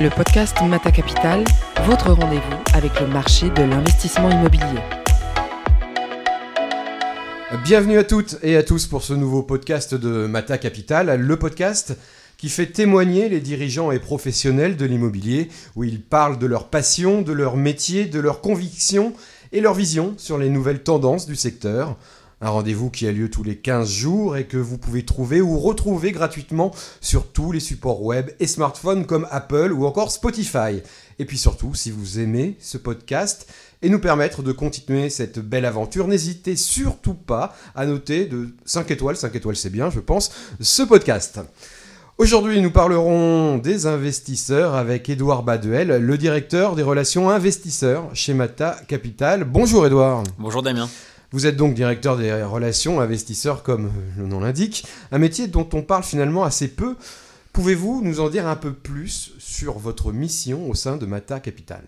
le podcast Mata Capital, votre rendez-vous avec le marché de l'investissement immobilier. Bienvenue à toutes et à tous pour ce nouveau podcast de Mata Capital, le podcast qui fait témoigner les dirigeants et professionnels de l'immobilier, où ils parlent de leur passion, de leur métier, de leurs convictions et leur vision sur les nouvelles tendances du secteur. Un rendez-vous qui a lieu tous les 15 jours et que vous pouvez trouver ou retrouver gratuitement sur tous les supports web et smartphones comme Apple ou encore Spotify. Et puis surtout, si vous aimez ce podcast et nous permettre de continuer cette belle aventure, n'hésitez surtout pas à noter de 5 étoiles, 5 étoiles c'est bien je pense, ce podcast. Aujourd'hui, nous parlerons des investisseurs avec Édouard Baduel, le directeur des relations investisseurs chez Mata Capital. Bonjour Édouard. Bonjour Damien. Vous êtes donc directeur des relations investisseurs, comme le nom l'indique, un métier dont on parle finalement assez peu. Pouvez-vous nous en dire un peu plus sur votre mission au sein de Mata Capital?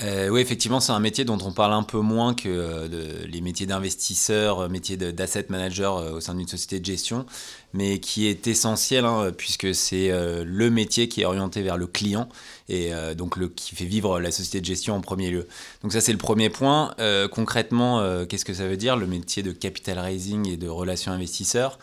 Euh, oui, effectivement, c'est un métier dont on parle un peu moins que euh, les métiers d'investisseur, euh, métiers d'asset manager au sein d'une société de gestion, mais qui est essentiel hein, puisque c'est le métier qui est orienté vers le client et donc le, qui fait vivre la société de gestion en premier lieu. Donc ça, c'est le premier point. concrètement, qu'est-ce que ça veut dire le métier de capital raising et de relations investisseurs?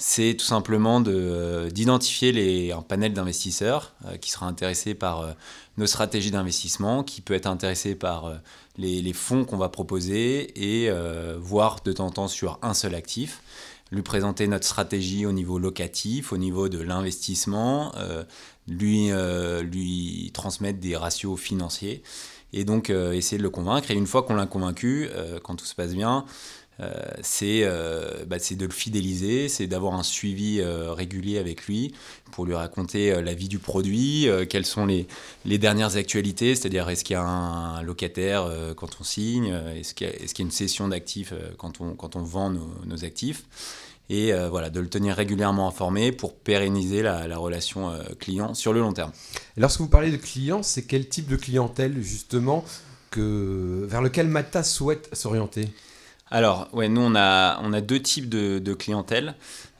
C'est tout simplement euh, d'identifier un panel d'investisseurs euh, qui sera intéressé par euh, nos stratégies d'investissement, qui peut être intéressé par les, fonds qu'on va proposer et voir de temps en temps sur un seul actif, lui présenter notre stratégie au niveau locatif, au niveau de l'investissement, lui, lui transmettre des ratios financiers et donc essayer de le convaincre. Et une fois qu'on l'a convaincu, quand tout se passe bien, euh, euh, bah, c'est de le fidéliser, c'est d'avoir un suivi euh, régulier avec lui pour lui raconter la vie du produit, quelles sont les, dernières actualités, c'est-à-dire est-ce qu'il y a un, locataire quand on signe, est-ce qu'il y, a une cession d'actifs quand on, vend nos, actifs et voilà, de le tenir régulièrement informé pour pérenniser la, la relation client sur le long terme. Lorsque vous parlez de clients, c'est quel type de clientèle justement que, vers lequel Mata souhaite s'orienter? Alors, ouais, nous, on a, on a deux types de, de clientèle.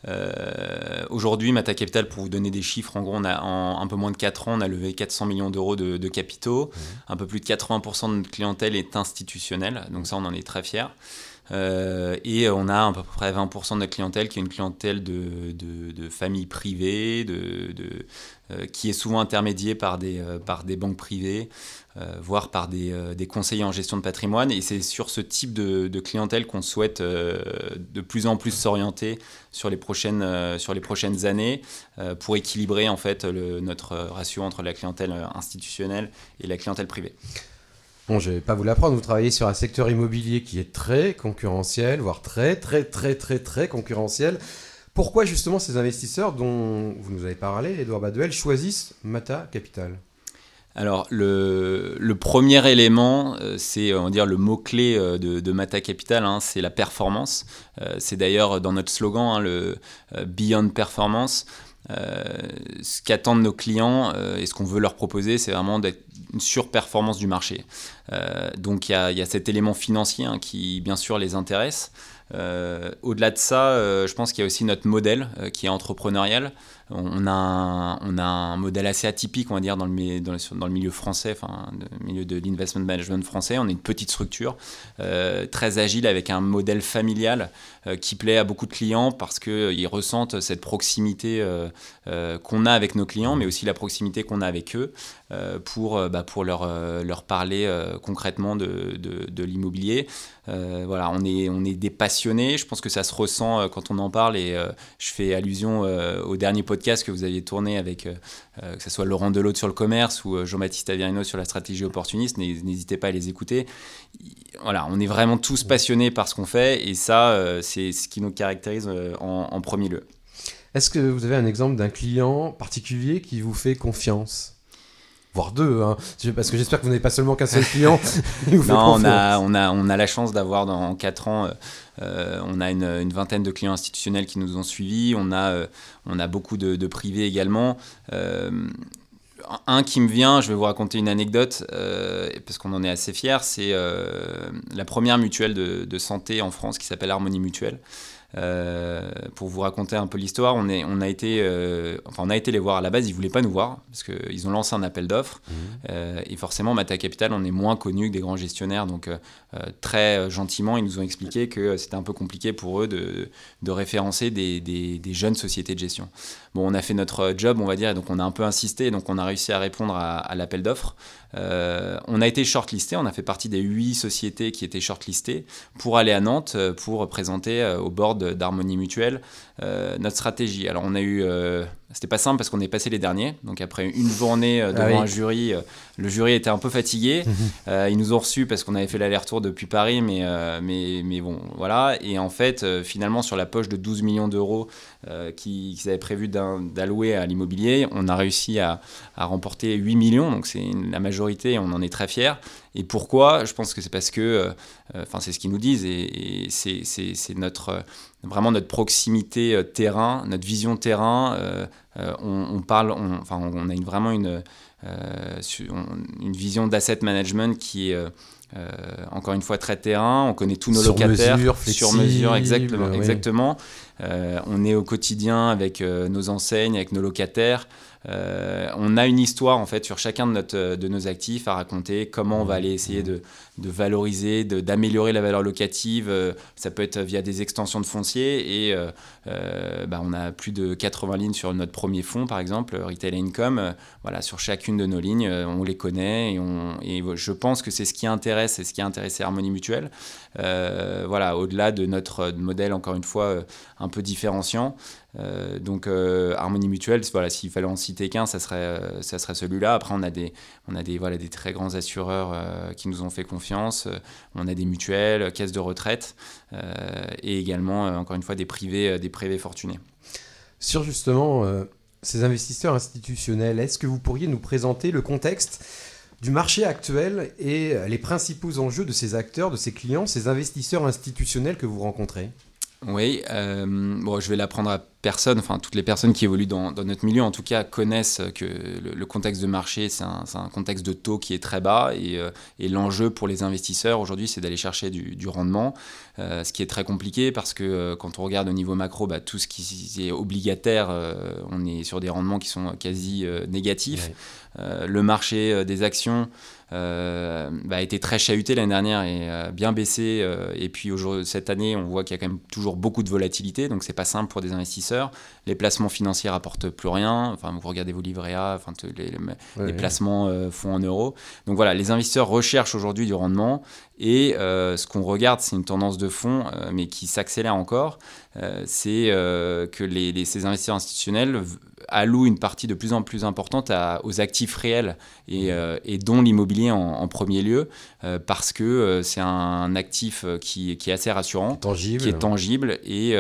Euh, Aujourd'hui, Mata Capital, pour vous donner des chiffres, en gros, on a, en un peu moins de 4 ans, on a levé 400 millions d'euros de, de, capitaux. Mmh. Un peu plus de 80% de notre clientèle est institutionnelle, donc ça, on en est très fiers. Euh, et on a à peu près 20% de notre clientèle qui est une clientèle de, de, de familles privées, euh, qui est souvent intermédiée par des, euh, banques privées, voire par des, conseillers en gestion de patrimoine. Et c'est sur ce type de, clientèle qu'on souhaite de plus en plus s'orienter sur, les prochaines, années pour équilibrer en fait notre ratio entre la clientèle institutionnelle et la clientèle privée. Bon, je vais pas vous l'apprendre, vous travaillez sur un secteur immobilier qui est très concurrentiel, voire très, très, très, très, très concurrentiel. Pourquoi justement ces investisseurs dont vous nous avez parlé, Edouard Baduel, choisissent Mata Capital? Alors, le, premier élément, euh, c'est on va dire le mot-clé euh, de, de, Mata Capital, hein, c'est la performance. Euh, c'est d'ailleurs dans notre slogan, hein, le Beyond Performance. Ce qu'attendent nos clients et ce qu'on veut leur proposer, c'est vraiment d'être une surperformance du marché. Euh, donc il y, a, cet élément financier hein, qui bien sûr les intéresse. Euh, au-delà de ça, euh, je pense qu'il y a aussi notre modèle qui est entrepreneurial on a, un, modèle assez atypique, on va dire, dans le, milieu français, enfin, le milieu de l'investment management français. On est une petite structure, euh, très agile, avec un modèle familial euh, qui plaît à beaucoup de clients parce qu'ils euh, ressentent cette proximité qu'on a avec nos clients, mais aussi la proximité qu'on a avec eux pour, bah, pour leur, parler concrètement de l'immobilier. voilà, on est, on est des passionnés. Je pense que ça se ressent quand on en parle et je fais allusion au dernier podcast podcast que vous aviez tourné avec, euh, euh, que ce soit Laurent Delaude sur le commerce ou euh, Jean-Baptiste Averino sur la stratégie opportuniste, n'hésitez pas à les écouter. Voilà, on est vraiment tous passionnés par ce qu'on fait et ça, c'est ce qui nous caractérise en, premier lieu. Est-ce que vous avez un exemple d'un client particulier qui vous fait confiance? Voire deux, hein. parce que j'espère que vous n'avez pas seulement qu'un seul client. non, on a, on, a, on a la chance d'avoir dans 4 ans euh, on a une, vingtaine de clients institutionnels qui nous ont suivis. On a, euh, on a beaucoup de, privés également. Euh, un qui me vient, je vais vous raconter une anecdote, parce qu'on en est assez fiers, c'est la première mutuelle de, santé en France qui s'appelle Harmonie Mutuelle. Pour vous raconter un peu l'histoire, on, est, on, a été, enfin, on a été les voir à la base, ils ne voulaient pas nous voir parce qu'ils ont lancé un appel d'offres. Mmh. et forcément, Mata Capital, on est moins connu que des grands gestionnaires. Donc, très gentiment, ils nous ont expliqué que c'était un peu compliqué pour eux de, de référencer des, des, des, jeunes sociétés de gestion. Bon, on a fait notre job, on va dire, et donc on a un peu insisté, donc on a réussi à répondre à, à l'appel d'offres. Euh, on a été shortlisté, on a fait partie des huit sociétés qui étaient shortlistées pour aller à Nantes euh, pour présenter euh, au board d'Harmonie Mutuelle notre stratégie. Alors on a eu, c'était pas simple parce qu'on est passé les derniers, donc après une journée ah devant un jury, le jury était un peu fatigué. ils nous ont reçus parce qu'on avait fait l'aller-retour depuis Paris, mais, mais, mais bon, voilà. Et en fait, finalement, sur la poche de 12 millions d'euros qu'ils avaient prévu d'allouer à l'immobilier, on a réussi à, à remporter 8 millions, donc c'est la majorité majorité, on en est très fiers. Et pourquoi? Je pense que c'est parce que, euh, euh, enfin, c'est ce qu'ils nous disent, et, c'est notre, euh, vraiment notre proximité terrain, notre vision terrain. On, parle, enfin, on a une, vraiment une, une vision d'asset management qui est encore une fois très terrain, on connaît tous nos locataires sur mesure, exactement. exactement. on est au quotidien avec nos enseignes, avec nos locataires. Euh, on a une histoire en fait sur chacun de, notre, de nos actifs à raconter, comment on va aller essayer de, de valoriser, d'améliorer la valeur locative. Euh, ça peut être via des extensions de foncier et euh, bah, on a plus de 80 lignes sur notre premier fonds par exemple, Retail Income. voilà, sur chacune de nos lignes, on les connaît et, on, et je pense que c'est ce qui intéresse et ce qui a intéressé Harmonie Mutuelle. voilà, au-delà de notre modèle encore une fois un peu différenciant. Euh, donc euh, Harmonie Mutuelle, voilà, s'il fallait en citer qu'un, ça serait, euh, serait celui-là. Après, on a des, on a des, voilà, des très grands assureurs qui nous ont fait confiance. On a des mutuelles, caisses de retraite et également, encore une fois, des privés, des privés fortunés. Sur justement ces investisseurs institutionnels, est-ce que vous pourriez nous présenter le contexte du marché actuel et les principaux enjeux de ces acteurs, de ces clients, ces investisseurs institutionnels que vous rencontrez? Oui, euh, bon, je vais l'apprendre à personne, enfin toutes les personnes qui évoluent dans, notre milieu en tout cas connaissent que le, contexte de marché c'est un, contexte de taux qui est très bas et, euh, l'enjeu pour les investisseurs aujourd'hui c'est d'aller chercher du, rendement, euh, ce qui est très compliqué parce que quand on regarde au niveau macro, bah, tout ce qui est obligataire, on est sur des rendements qui sont quasi négatifs. le marché des actions euh, bah, a été très chahuté l'année dernière et euh, bien baissé. Euh, et puis cette année, on voit qu'il y a quand même toujours beaucoup de volatilité, donc c'est pas simple pour des investisseurs. Les placements financiers rapportent plus rien. Enfin, vous regardez vos livrets A, enfin, les, les, placements font en euros. Donc voilà, les investisseurs recherchent aujourd'hui du rendement et ce qu'on regarde, c'est une tendance de fond, mais qui s'accélère encore. C'est que les, ces investisseurs institutionnels alloue une partie de plus en plus importante aux actifs réels et, mmh. euh, dont l'immobilier en, premier lieu, euh, parce que euh, c'est un actif qui, est assez rassurant, tangible. qui est tangible et,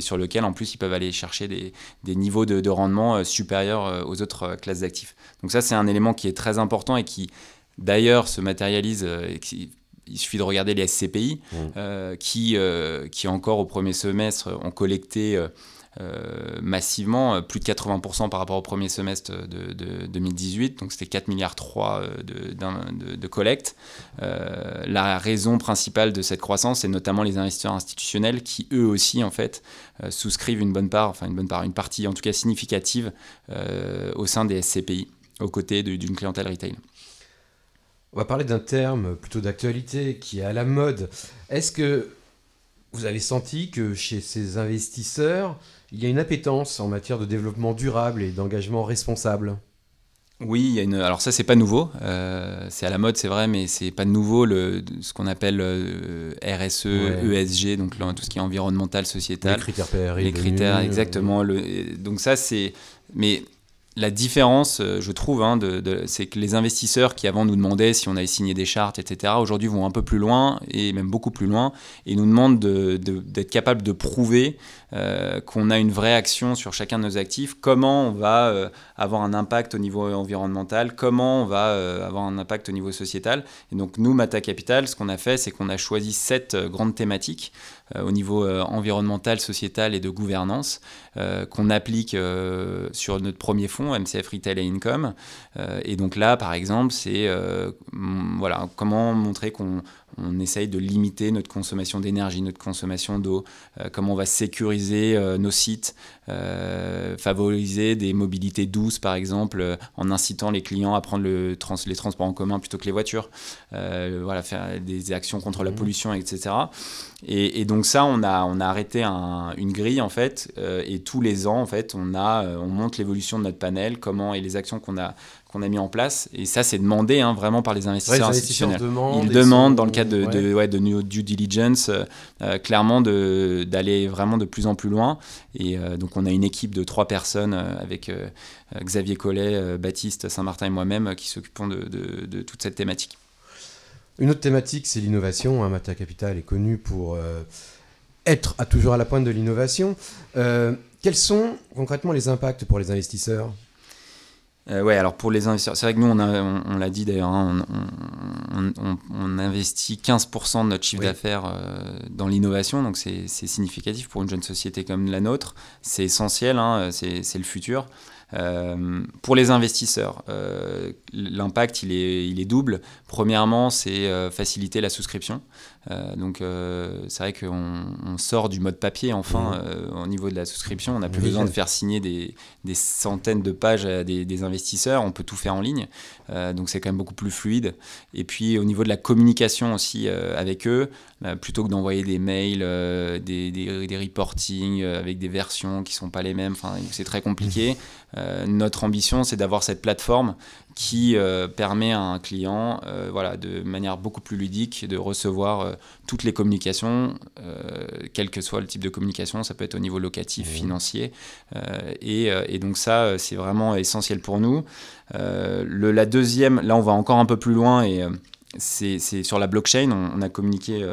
sur lequel en plus ils peuvent aller chercher des, niveaux de, rendement supérieurs aux autres classes d'actifs. Donc ça c'est un élément qui est très important et qui d'ailleurs se matérialise. Il suffit de regarder les SCPI mmh. qui, qui encore au premier semestre ont collecté euh, massivement, euh, plus de 80% par rapport au premier semestre de, 2018, donc c'était 4 milliards 3 euh, de, de, collecte. la raison principale de cette croissance, c'est notamment les investisseurs institutionnels qui eux aussi en fait souscrivent une bonne part, enfin une bonne part, une partie en tout cas significative au sein des SCPI, aux côtés d'une clientèle retail. On va parler d'un terme plutôt d'actualité qui est à la mode. Est-ce que vous avez senti que chez ces investisseurs, il y a une appétence en matière de développement durable et d'engagement responsable? Oui, il y a une... alors ça c'est pas nouveau, euh, c'est à la mode c'est vrai, mais c'est pas nouveau le... ce qu'on appelle euh, RSE, ESG, donc tout ce qui est environnemental, sociétal. Les critères PRI. Les critères, exactement. Le... Donc ça c'est, mais la différence, euh, je trouve, hein, de, c'est que les investisseurs qui avant nous demandaient si on avait signé des chartes, etc., aujourd'hui vont un peu plus loin, et même beaucoup plus loin, et nous demandent d'être capable de prouver euh, qu'on a une vraie action sur chacun de nos actifs, comment on va euh, avoir un impact au niveau environnemental, comment on va avoir un impact au niveau sociétal? Et donc nous, Mata Capital, ce qu'on a fait, c'est qu'on a choisi sept grandes thématiques au niveau environnemental, sociétal et de gouvernance qu'on applique sur notre premier fonds MCF Retail et Income. Euh, et donc là, par exemple, c'est euh, voilà, comment montrer qu'on on essaye de limiter notre consommation d'énergie, notre consommation d'eau, comment on va sécuriser nos sites, favoriser des mobilités douces par exemple, en incitant les clients à prendre le les transports en commun plutôt que les voitures, voilà, faire des actions contre la mmh. pollution, etc. Et, donc ça, on a, on a arrêté une grille en fait, et tous les ans en fait, on a, on montre l'évolution de notre panel, comment et les actions qu'on a qu'on a mis en place. Et ça, c'est demandé hein, vraiment par les investisseurs institutionnels. Ils demandent, dans le cadre de, de, ouais, de due diligence, euh, euh, clairement d'aller vraiment de plus en plus loin. Et euh, donc, on a une équipe de trois personnes avec Xavier Collet, Baptiste Saint-Martin et moi-même qui s'occupons de, de, toute cette thématique. Une autre thématique, c'est l'innovation. Hein. Capital est connu pour être à toujours à la pointe de l'innovation. quels sont concrètement les impacts pour les investisseurs? Euh, ouais, alors pour les investisseurs, c'est vrai que nous, on, on, l'a dit d'ailleurs, hein, on, investit 15% de notre chiffre d'affaires euh, dans l'innovation, donc c'est significatif pour une jeune société comme la nôtre. C'est essentiel, hein, c'est le futur. Euh, pour les investisseurs, euh, l'impact il est, il est double. Premièrement, c'est faciliter la souscription. Euh, donc euh, c'est vrai qu'on sort du mode papier enfin mmh. euh, au niveau de la souscription. On n'a plus besoin de faire signer des, centaines de pages à des, investisseurs. On peut tout faire en ligne. donc c'est quand même beaucoup plus fluide. Et puis au niveau de la communication aussi avec eux, plutôt que d'envoyer des mails, des, des, reportings avec des versions qui sont pas les mêmes, c'est très compliqué. Mmh. notre ambition, c'est d'avoir cette plateforme qui euh, permet à un client, euh, voilà, de manière beaucoup plus ludique, de recevoir euh, toutes les communications, quel que soit le type de communication, ça peut être au niveau locatif, mmh. financier, et, et, donc ça, c'est vraiment essentiel pour nous. Le, la deuxième, là, on va encore un peu plus loin et c'est sur la blockchain. On, a communiqué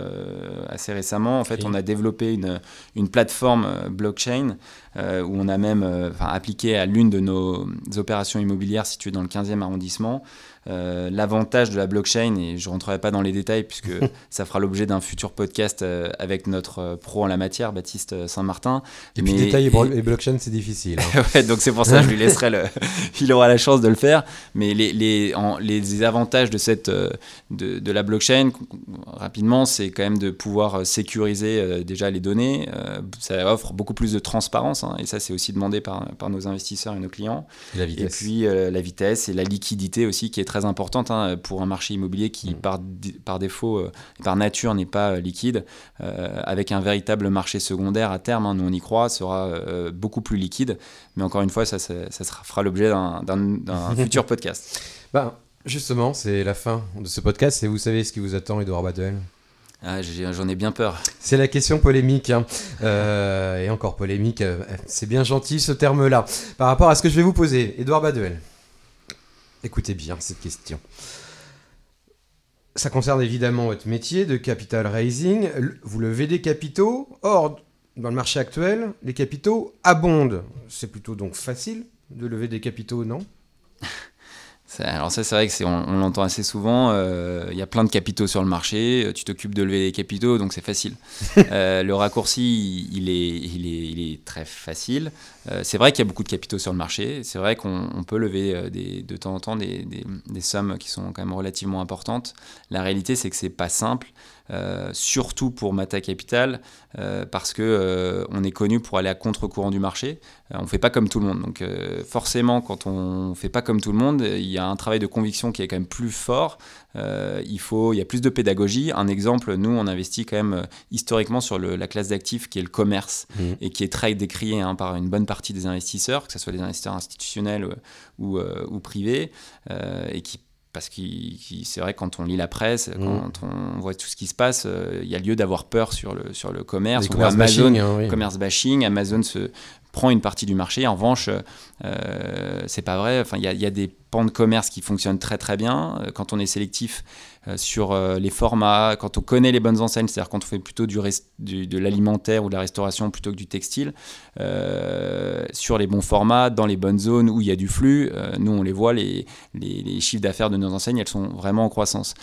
assez récemment. En fait, on a développé une, une plateforme blockchain euh, où on a même euh, appliqué à l'une de nos opérations immobilières situées dans le 15e arrondissement euh, l'avantage de la blockchain, et je ne rentrerai pas dans les détails puisque ça fera l'objet d'un futur podcast euh, avec notre euh, pro en la matière, Baptiste Saint-Martin. Et puis détails et, blockchain, c'est difficile. Hein. donc c'est pour ça que je lui laisserai le... Il aura la chance de le faire. Mais les, les, les avantages de, cette, de, de, la blockchain, rapidement, c'est quand même de pouvoir sécuriser déjà les données. ça offre beaucoup plus de transparence, hein, et ça, c'est aussi demandé par, par nos investisseurs et nos clients. Et la vitesse. Et puis la vitesse et la liquidité aussi qui est très très importante hein, pour un marché immobilier qui, mm. par, par défaut, euh, par nature, n'est pas euh, liquide. Euh, avec un véritable marché secondaire à terme, hein, nous on y croit, sera beaucoup plus liquide. Mais encore une fois, ça, ça, sera, fera l'objet d'un futur podcast. Ben, justement, c'est la fin de ce podcast et vous savez ce qui vous attend, Edouard Badel ah, J'en ai, bien peur. C'est la question polémique, hein. et encore polémique, c'est bien gentil ce terme-là. Par rapport à ce que je vais vous poser, Edouard Baduel. Écoutez bien cette question. Ça concerne évidemment votre métier de capital raising. Vous levez des capitaux. Or, dans le marché actuel, les capitaux abondent. C'est plutôt donc facile de lever des capitaux, non? alors ça, c'est vrai que on, l'entend assez souvent. Euh, il y a plein de capitaux sur le marché. Tu t'occupes de lever les capitaux, donc c'est facile. Euh, le raccourci, il est, il est, il est très facile. Euh, c'est vrai qu'il y a beaucoup de capitaux sur le marché. C'est vrai qu'on peut lever des, de temps en temps des, des, des, sommes qui sont quand même relativement importantes. La réalité, c'est que c'est pas simple. Euh, surtout pour Mata Capital, euh, parce que euh, on est connu pour aller à contre-courant du marché. on ne fait pas comme tout le monde. Donc forcément, quand on ne fait pas comme tout le monde, il y a un travail de conviction qui est quand même plus fort. il, faut, il y a plus de pédagogie. Un exemple, nous, on investit quand même historiquement sur la classe d'actifs qui est le commerce mmh. et qui est très décrié hein, par une bonne partie des investisseurs, que ce soit des investisseurs institutionnels ou, ou privés, et qui parce que c'est vrai quand on lit la presse, mmh. quand on voit tout ce qui se passe, euh, il y a lieu d'avoir peur sur le, sur le commerce. commerce Amazon, bashing, hein, commerce bashing, Amazon se prend une partie du marché. En revanche, euh, c'est pas vrai. Enfin, il y, a des pans de commerce qui fonctionnent très très bien. Euh, quand on est sélectif, euh, sur euh, les formats, quand on connaît les bonnes enseignes, c'est-à-dire quand on fait plutôt du, de l'alimentaire ou de la restauration plutôt que du textile, euh, sur les bons formats, dans les bonnes zones où il y a du flux, nous on les voit, les, les, chiffres d'affaires de nos enseignes, elles sont vraiment en croissance.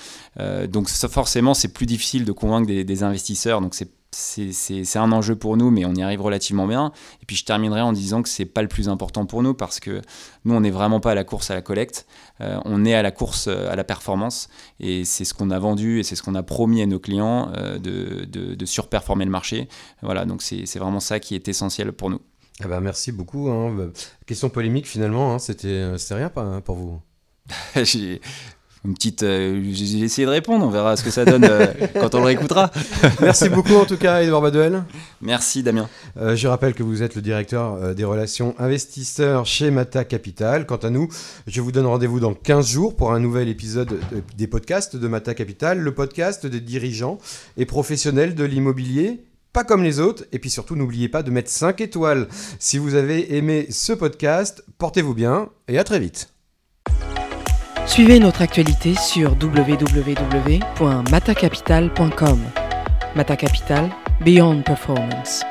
donc forcément, c'est plus difficile de convaincre des, des investisseurs, donc c'est c'est un enjeu pour nous, mais on y arrive relativement bien. Et puis je terminerai en disant que c'est pas le plus important pour nous parce que nous, on n'est vraiment pas à la course à la collecte, euh, on est à la course euh, à la performance. Et c'est ce qu'on a vendu et c'est ce qu'on a promis à nos clients euh, de, de, surperformer le marché. Voilà, donc c'est vraiment ça qui est essentiel pour nous. Ah bah merci beaucoup. Hein. Question polémique finalement, hein. c'était rien pour vous une petite. Euh, j'ai essayé de répondre, on verra ce que ça donne euh, quand on le réécoutera. Merci beaucoup en tout cas, Edouard Baduel. Merci Damien. Euh, je rappelle que vous êtes le directeur des relations investisseurs chez Mata Capital. Quant à nous, je vous donne rendez-vous dans 15 jours pour un nouvel épisode des podcasts de Mata Capital, le podcast des dirigeants et professionnels de l'immobilier pas comme les autres. Et puis surtout, n'oubliez pas de mettre 5 étoiles. Si vous avez aimé ce podcast, portez-vous bien et à très vite. Suivez notre actualité sur www.matacapital.com. Mata Capital, Beyond Performance.